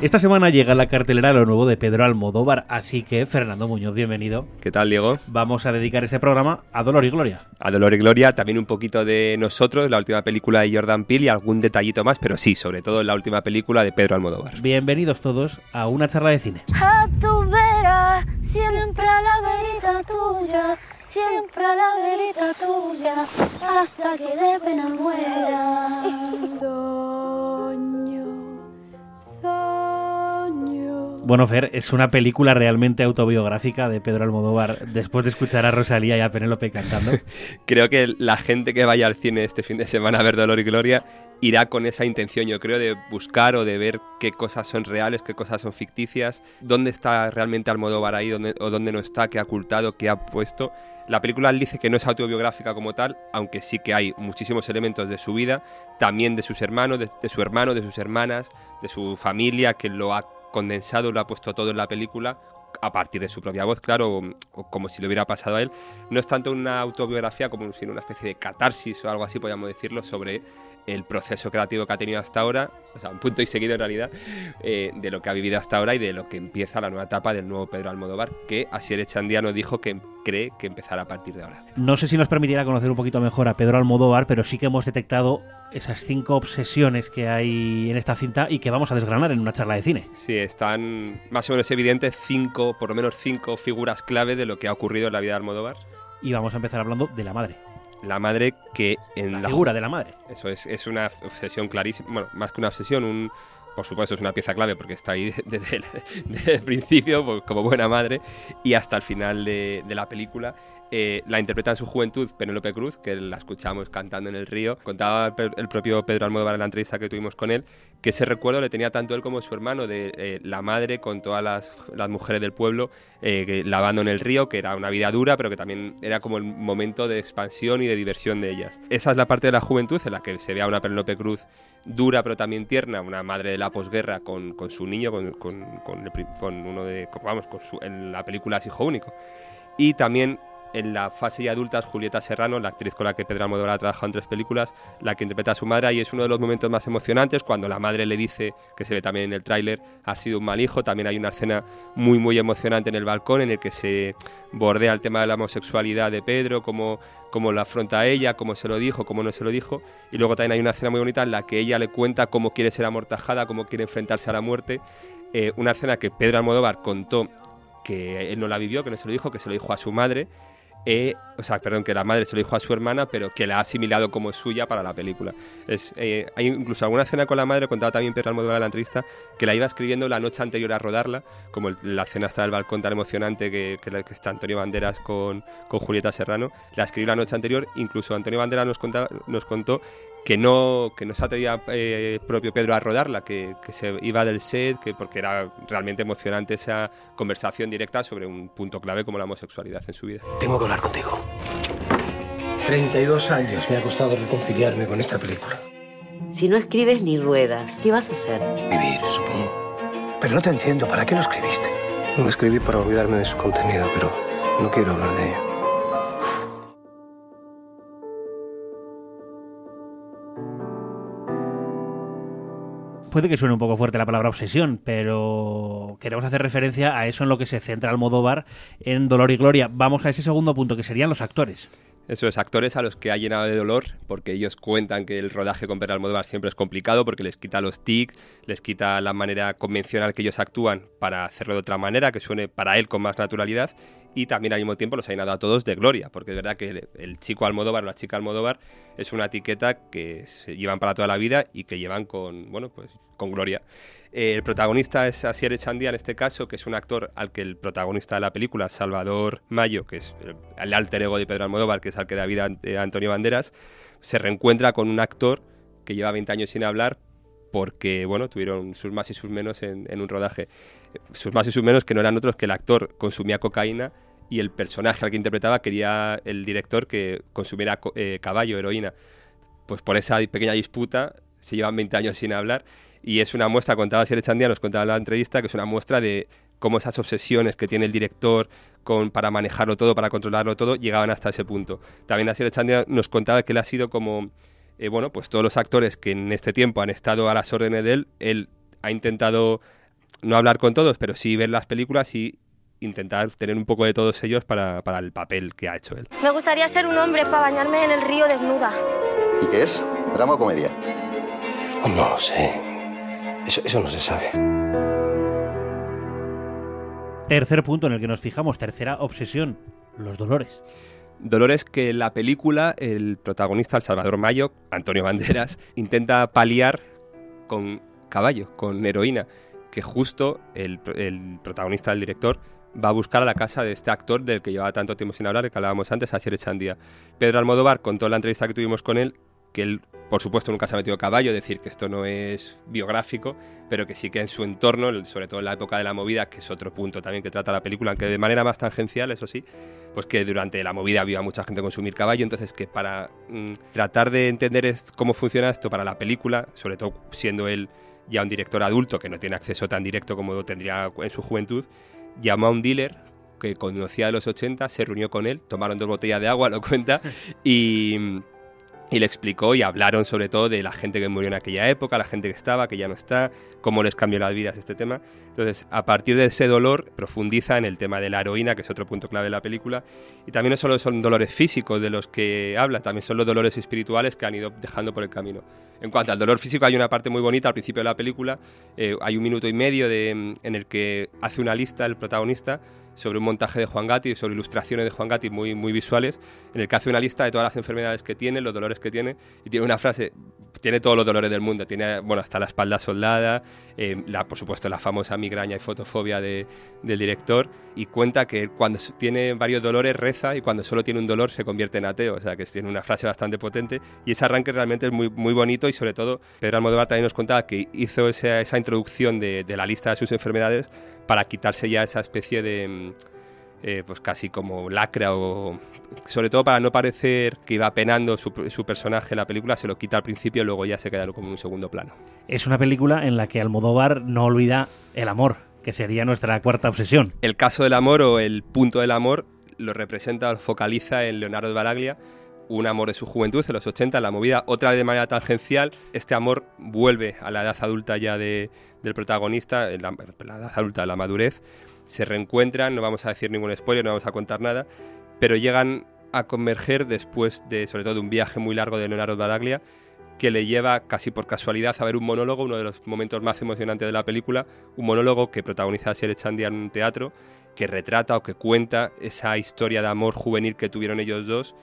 Esta semana llega a la cartelera lo nuevo de Pedro Almodóvar, así que Fernando Muñoz, bienvenido. ¿Qué tal, Diego? Vamos a dedicar este programa a Dolor y Gloria. A Dolor y Gloria, también un poquito de nosotros, la última película de Jordan Peele y algún detallito más, pero sí, sobre todo la última película de Pedro Almodóvar. Bienvenidos todos a una charla de cine. A tu vera, siempre a la verita tuya, siempre a la verita tuya, hasta que de pena muera. Bueno, Fer, es una película realmente autobiográfica de Pedro Almodóvar después de escuchar a Rosalía y a Penélope cantando. creo que la gente que vaya al cine este fin de semana a ver Dolor y Gloria irá con esa intención, yo creo, de buscar o de ver qué cosas son reales, qué cosas son ficticias, dónde está realmente Almodóvar ahí o dónde no está, qué ha ocultado, qué ha puesto. La película dice que no es autobiográfica como tal, aunque sí que hay muchísimos elementos de su vida, también de sus hermanos, de, de su hermano, de sus hermanas, de su familia, que lo ha condensado, lo ha puesto todo en la película a partir de su propia voz, claro, o, como si le hubiera pasado a él. No es tanto una autobiografía como sino una especie de catarsis o algo así, podríamos decirlo, sobre el proceso creativo que ha tenido hasta ahora, o sea, un punto y seguido en realidad, eh, de lo que ha vivido hasta ahora y de lo que empieza la nueva etapa del nuevo Pedro Almodóvar, que Asier Echandiano dijo que cree que empezará a partir de ahora. No sé si nos permitirá conocer un poquito mejor a Pedro Almodóvar, pero sí que hemos detectado esas cinco obsesiones que hay en esta cinta y que vamos a desgranar en una charla de cine. Sí, están más o menos evidentes cinco, por lo menos cinco figuras clave de lo que ha ocurrido en la vida de Almodóvar. Y vamos a empezar hablando de la madre la madre que en la, figura de la madre. Eso es, es una obsesión clarísima, bueno, más que una obsesión, un, por supuesto es una pieza clave porque está ahí desde el, principio pues, como buena madre y hasta el final de, de la película eh, la interpreta en su juventud Penélope Cruz, que la escuchamos cantando en el río. Contaba el propio Pedro Almodóvar en la entrevista que tuvimos con él, que ese recuerdo le tenía tanto él como su hermano, de eh, la madre con todas las, mujeres del pueblo eh, lavando en el río, que era una vida dura, pero que también era como el momento de expansión y de diversión de ellas. Esa es la parte de la juventud en la que se ve a una Penélope Cruz dura pero también tierna, una madre de la posguerra con, con su niño, con, con, con, uno de, vamos, su, en la película es hijo único. Y también en la fase ya adulta es Julieta Serrano, la actriz con la que Pedro Almodóvar ha trabajado en tres películas, la que interpreta a su madre y es uno de los momentos más emocionantes cuando la madre le dice, que se ve también en el tráiler, ha sido un mal hijo. También hay una escena muy muy emocionante en el balcón en el que se bordea el tema de la homosexualidad de Pedro, cómo, cómo lo afronta ella, cómo se lo dijo, cómo no se lo dijo. Y luego también hay una escena muy bonita en la que ella le cuenta cómo quiere ser amortajada, cómo quiere enfrentarse a la muerte. Eh, una escena que Pedro Almodóvar contó que él no la vivió, que no se lo dijo, que se lo dijo a su madre o sea, perdón, que la madre se lo dijo a su hermana, pero que la ha asimilado como suya para la película. Es, eh, hay incluso alguna escena con la madre, contaba también Pedro Almodóvar en la entrevista, que la iba escribiendo la noche anterior a rodarla, como la escena está del balcón tan emocionante que, que, está Antonio Banderas con, con, Julieta Serrano, la escribió la noche anterior, incluso Antonio Banderas nos, nos contó que no, que no se atrevía eh, propio Pedro a rodarla, que, que, se iba del set, que porque era realmente emocionante esa conversación directa sobre un punto clave como la homosexualidad en su vida. Tengo que hablar contigo. 32 años me ha costado reconciliarme con esta película. Si no escribes ni ruedas, ¿qué vas a hacer? Vivir, supongo. Pero no te entiendo, ¿para qué lo escribiste? Lo escribí para olvidarme de su contenido, pero no quiero hablar de ello. Puede que suene un poco fuerte la palabra obsesión, pero queremos hacer referencia a eso en lo que se centra Almodóvar en Dolor y Gloria. Vamos a ese segundo punto, que serían los actores. Eso es, actores a los que ha llenado de dolor, porque ellos cuentan que el rodaje con Pedro Almodóvar siempre es complicado, porque les quita los tics, les quita la manera convencional que ellos actúan para hacerlo de otra manera, que suene para él con más naturalidad, y también al mismo tiempo los ha llenado a todos de gloria, porque es verdad que el, chico Almodóvar o la chica Almodóvar es una etiqueta que se llevan para toda la vida y que llevan con, bueno, pues con gloria. Eh, el protagonista es Asier Echandía en este caso, que es un actor al que el protagonista de la película, Salvador Mayo, que es el, alter ego de Pedro Almodóvar, que es al que da vida a Antonio Banderas, se reencuentra con un actor que lleva 20 años sin hablar porque, bueno, tuvieron sus más y sus menos en, en un rodaje. Sus más y sus menos que no eran otros que el actor consumía cocaína y el personaje al que interpretaba quería el director que consumiera eh, caballo, heroína. Pues por esa pequeña disputa se llevan 20 años sin hablar y es una muestra, contaba Sierra Chandía, nos contaba la entrevista, que es una muestra de cómo esas obsesiones que tiene el director con, para manejarlo todo, para controlarlo todo, llegaban hasta ese punto. También Asier Chandía nos contaba que él ha sido como, eh, bueno, pues todos los actores que en este tiempo han estado a las órdenes de él, él ha intentado no hablar con todos, pero sí ver las películas y intentar tener un poco de todos ellos para, para el papel que ha hecho él. Me gustaría ser un hombre para bañarme en el río desnuda. ¿Y qué es? ¿Drama o comedia? No lo sé. Eso, eso no se sabe. Tercer punto en el que nos fijamos, tercera obsesión, los dolores. Dolores que la película el protagonista, el Salvador Mayo, Antonio Banderas, intenta paliar con caballo, con heroína, que justo el, el protagonista del director va a buscar a la casa de este actor del que llevaba tanto tiempo sin hablar, que hablábamos antes, Asier Echandía. Pedro Almodóvar contó en la entrevista que tuvimos con él que él, por supuesto, nunca se ha metido caballo, decir que esto no es biográfico, pero que sí que en su entorno, sobre todo en la época de la movida, que es otro punto también que trata la película, aunque de manera más tangencial, eso sí, pues que durante la movida había mucha gente consumir caballo, entonces que para mm, tratar de entender cómo funciona esto para la película, sobre todo siendo él ya un director adulto que no tiene acceso tan directo como lo tendría en su juventud, llamó a un dealer que conocía de los 80, se reunió con él, tomaron dos botellas de agua, lo cuenta, y, y le explicó y hablaron sobre todo de la gente que murió en aquella época, la gente que estaba, que ya no está, cómo les cambió las vidas este tema. Entonces, a partir de ese dolor, profundiza en el tema de la heroína, que es otro punto clave de la película. Y también no solo son dolores físicos de los que habla, también son los dolores espirituales que han ido dejando por el camino. En cuanto al dolor físico, hay una parte muy bonita al principio de la película. eh, hay un minuto y medio de, en el que hace una lista el protagonista sobre un montaje de Juan Gatti, sobre ilustraciones de Juan Gatti muy, muy visuales, en el que hace una lista de todas las enfermedades que tiene, los dolores que tiene, y tiene una frase, tiene todos los dolores del mundo, tiene, bueno, hasta la espalda soldada, eh, la, por supuesto la famosa migraña y fotofobia de- del director, y cuenta que cuando tiene varios dolores reza y cuando solo tiene un dolor se convierte en ateo, o sea que tiene una frase bastante potente, y ese arranque realmente es muy, muy bonito y sobre todo Pedro Almodóvar también nos contaba que hizo esa, esa introducción de la lista de sus enfermedades para quitarse ya esa especie de, mm, eh, pues casi como lacra o sobre todo para no parecer que iba penando su, su personaje en la película, se lo quita al principio y luego ya se queda como en un segundo plano. Es una película en la que Almodóvar no olvida el amor, que sería nuestra cuarta obsesión. El caso del amor o el punto del amor lo representa, lo focaliza en Leonardo de Baraglia, un amor de su juventud en los 80, en la movida, otra de manera tangencial, este amor vuelve a la edad adulta ya de- del protagonista, la, la edad adulta, la madurez, se reencuentran, no vamos a decir ningún spoiler, no vamos a contar nada, pero llegan a converger después de, sobre todo, de un viaje muy largo de Leonardo Baraglia, que le lleva casi por casualidad a ver un monólogo, uno de los momentos más emocionantes de la película, un monólogo que protagoniza Asier Echandia en un teatro, que retrata o que cuenta esa historia de amor juvenil que tuvieron ellos dos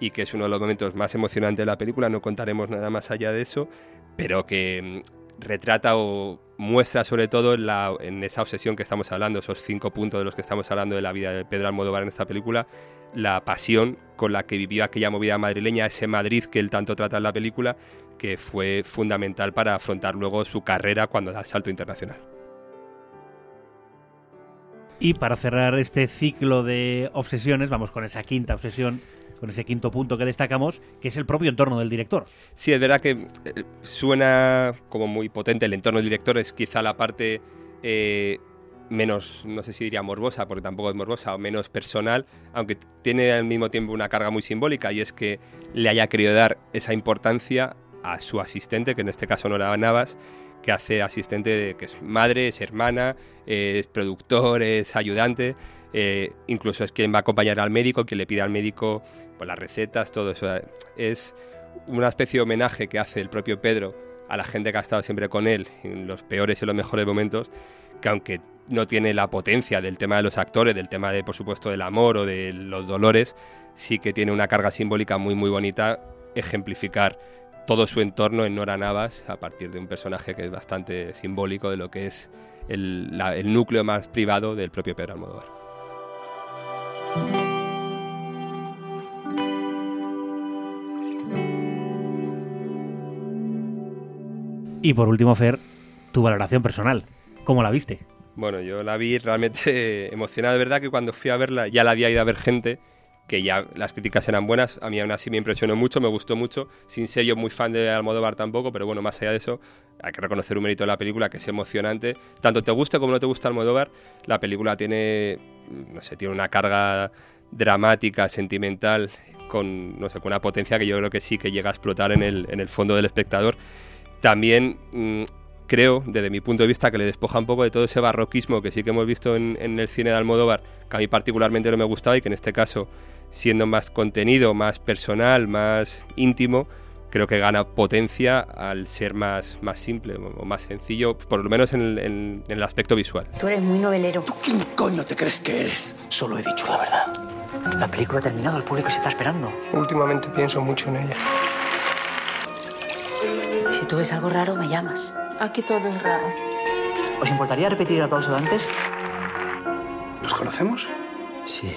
y que es uno de los momentos más emocionantes de la película, no contaremos nada más allá de eso, pero que mm, retrata o muestra sobre todo en, la- en esa obsesión que estamos hablando, esos cinco puntos de los que estamos hablando de la vida de Pedro Almodóvar en esta película, la pasión con la que vivió aquella movida madrileña, ese Madrid que él tanto trata en la película, que fue fundamental para afrontar luego su carrera cuando da el salto internacional. Y para cerrar este ciclo de obsesiones, vamos con esa quinta obsesión, con ese quinto punto que destacamos, que es el propio entorno del director. Sí, es verdad que eh, suena como muy potente el entorno del director, es quizá la parte eh, menos, no sé si diría morbosa, porque tampoco es morbosa, o menos personal, aunque tiene al mismo tiempo una carga muy simbólica, y es que le haya querido dar esa importancia a su asistente, que en este caso Nora Navas, que hace asistente, de, que es madre, es hermana, es productor, es ayudante, eh, incluso es quien va a acompañar al médico, quien le pide al médico pues, las recetas, todo eso. Es una especie de homenaje que hace el propio Pedro a la gente que ha estado siempre con él en los peores y los mejores momentos, que aunque no tiene la potencia del tema de los actores, del tema de, por supuesto, del amor o de los dolores, sí que tiene una carga simbólica muy, muy bonita, ejemplificar todo su entorno en Nora Navas a partir de un personaje que es bastante simbólico de lo que es el, el núcleo más privado del propio Pedro Almodóvar. Y por último, Fer, tu valoración personal. ¿Cómo la viste? Bueno, yo la vi realmente emocionada. De verdad que cuando fui a verla ya la había ido a ver gente, que ya las críticas eran buenas. A mí aún así me impresionó mucho, me gustó mucho. Sin ser yo muy fan de Almodóvar tampoco, pero bueno, más allá de eso, hay que reconocer un mérito de la película que es emocionante. Tanto te guste como no te gusta Almodóvar, la película tiene, no sé, tiene una carga dramática, sentimental, con, no sé, con una potencia que yo creo que sí que llega a explotar en el, en el fondo del espectador. También mm, creo, desde mi punto de vista, que le despoja un poco de todo ese barroquismo que sí que hemos visto en, en el cine de Almodóvar, que a mí particularmente no me gustaba y que en este caso, siendo más contenido, más personal, más íntimo, creo que gana potencia al ser más, más simple o más sencillo, por lo menos en el, en- en el aspecto visual. Tú eres muy novelero. ¿Tú quién coño te crees que eres? Solo he dicho la verdad. La película ha terminado, el público se está esperando. Últimamente pienso mucho en ella. Si tú ves algo raro, me llamas. Aquí todo es raro. ¿Os importaría repetir el aplauso de antes? ¿Nos conocemos? Sí.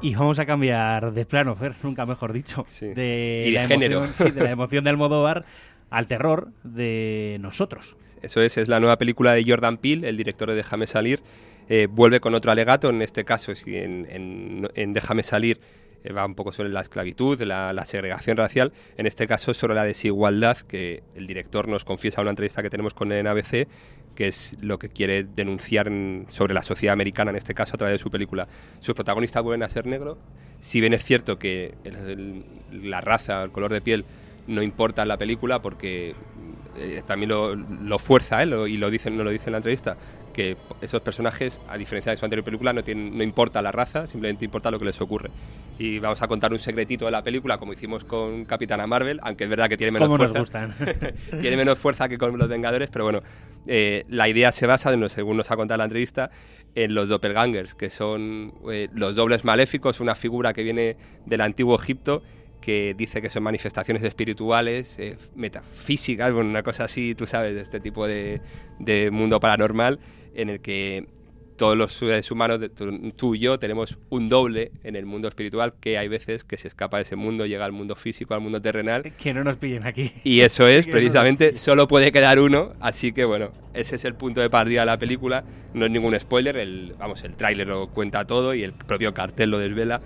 Y vamos a cambiar de plano, Fer, nunca mejor dicho. Sí. De, Y de la género. Emoción, sí, de la emoción de Almodóvar al terror de nosotros. Eso es, es la nueva película de Jordan Peele, el director de Déjame Salir. Eh, vuelve con otro alegato, en este caso, si en, en- en Déjame Salir va un poco sobre la esclavitud, la, la segregación racial, en este caso sobre la desigualdad que el director nos confiesa en una entrevista que tenemos con el ABC, que es lo que quiere denunciar en- sobre la sociedad americana, en este caso a través de su película. Sus protagonistas vuelven a ser negro, si bien es cierto que el- el- la raza, el color de piel, no importa en la película porque eh, también lo, lo fuerza y lo dicen, no lo dice en la entrevista que esos personajes, a diferencia de su anterior película, no, tienen, no importa la raza, simplemente importa lo que les ocurre. Y vamos a contar un secretito de la película, como hicimos con Capitana Marvel, aunque es verdad que tiene menos Como nos fuerza. gustan. tiene menos fuerza que con los Vengadores, pero bueno, eh, la idea se basa, según nos ha contado la entrevista, en los doppelgangers, que son eh, los dobles maléficos, una figura que viene del antiguo Egipto que dice que son manifestaciones espirituales, eh, metafísicas, bueno, una cosa así, tú sabes, de este tipo de, de mundo paranormal, en el que todos los seres humanos, tú, y yo, tenemos un doble en el mundo espiritual que hay veces que se escapa de ese mundo, llega al mundo físico, al mundo terrenal, que no nos pillen aquí. y eso es, Que no precisamente, pillen. solo puede quedar uno, así que bueno, ese es el punto de partida de la película. No es ningún spoiler, el, vamos, el tráiler lo cuenta todo y el propio cartel lo desvela.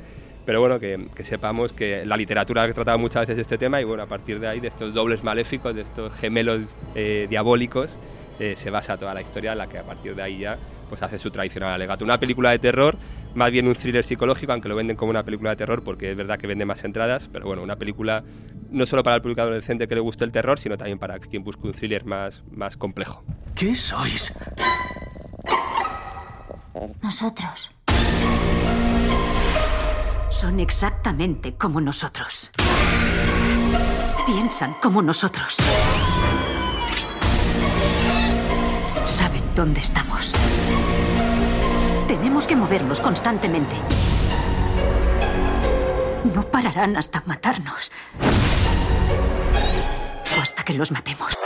Pero bueno, que, que sepamos que la literatura ha tratado muchas veces este tema y bueno, a partir de ahí, de estos dobles maléficos, de estos gemelos eh, diabólicos, eh, se basa toda la historia en la que a partir de ahí ya pues hace su tradicional alegato. Una película de terror, más bien un thriller psicológico, aunque lo venden como una película de terror porque es verdad que vende más entradas, pero bueno, una película no solo para el público adolescente que le guste el terror, sino también para quien busque un thriller más, más complejo. ¿Qué sois? Nosotros. Son exactamente como nosotros. Piensan como nosotros. Dónde estamos. Tenemos que movernos constantemente. No pararán hasta matarnos. O hasta que los matemos.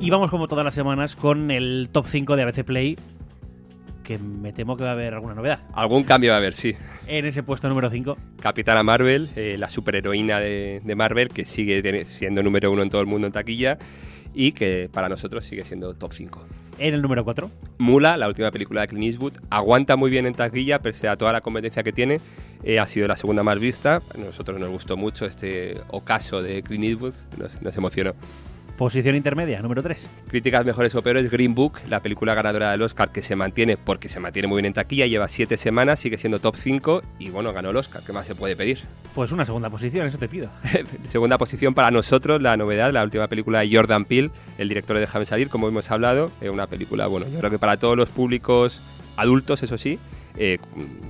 Y vamos como todas las semanas con el top 5 de ABC Play, que me temo que va a haber alguna novedad. Algún cambio va a haber, sí. En ese puesto número 5, Capitana Marvel, eh, la superheroína de, de Marvel, que sigue siendo número uno en todo el mundo en taquilla y que para nosotros sigue siendo top 5. en el número 4, Mula, la última película de Clint Eastwood, aguanta muy bien en taquilla, pese a toda la competencia que tiene. Eh, ha sido la segunda más vista. A nosotros nos gustó mucho este ocaso de Clint Eastwood, nos, nos emocionó. Posición intermedia, número 3. Críticas mejores o peores, Green Book, la película ganadora del Oscar que se mantiene porque se mantiene muy bien en taquilla, lleva siete semanas, sigue siendo top 5 y bueno, ganó el Oscar, ¿qué más se puede pedir? Pues una segunda posición, eso te pido. Segunda posición para nosotros, la novedad, la última película de Jordan Peele, el director de Déjame Salir, como hemos hablado, eh, una película, bueno, yo creo que para todos los públicos adultos, eso sí, eh,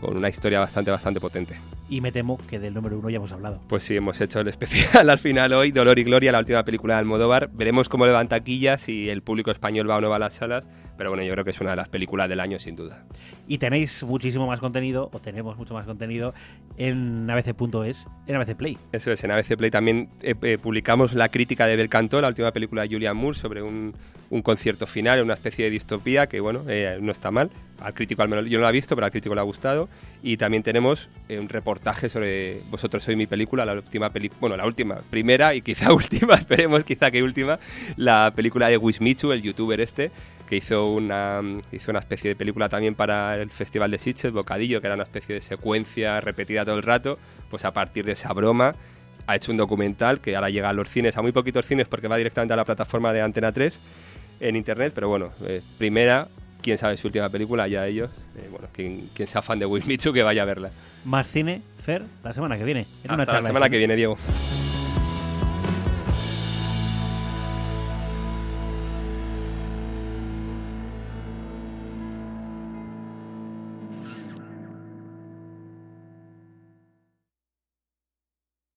con una historia bastante, bastante potente. Y me temo que del número 1 ya hemos hablado. Pues sí, hemos hecho el especial al final hoy, Dolor y Gloria, la última película de Almodóvar. Veremos cómo levanta taquillas, si el público español va o no va a las salas, pero bueno, yo creo que es una de las películas del año sin duda. Y tenéis muchísimo más contenido, o tenemos mucho más contenido, en abc.es, en ABC Play. Eso es, en ABC Play también eh, eh, publicamos la crítica de Bel Canto, la última película de Julian Moore, sobre un, un concierto final, una especie de distopía que, bueno, eh, no está mal. Al crítico, al menos yo no la he visto, pero al crítico le ha gustado. Y también tenemos eh, un reportaje sobre Vosotros sois mi película, la última peli bueno, la última, primera y quizá última, esperemos quizá que última, la película de Wismichu, el youtuber este, que hizo una, hizo una especie de película también para el Festival de Sitges, Bocadillo, que era una especie de secuencia repetida todo el rato, pues a partir de esa broma ha hecho un documental que ahora llega a los cines, a muy poquitos cines porque va directamente a la plataforma de Antena 3 en internet, pero bueno, eh, primera, quién sabe su última película, ya ellos, eh, bueno, quien, quien sea fan de Will Mitchell que vaya a verla. Más cine, Fer, la semana que viene. En una Hasta la charla de semana que viene, Diego.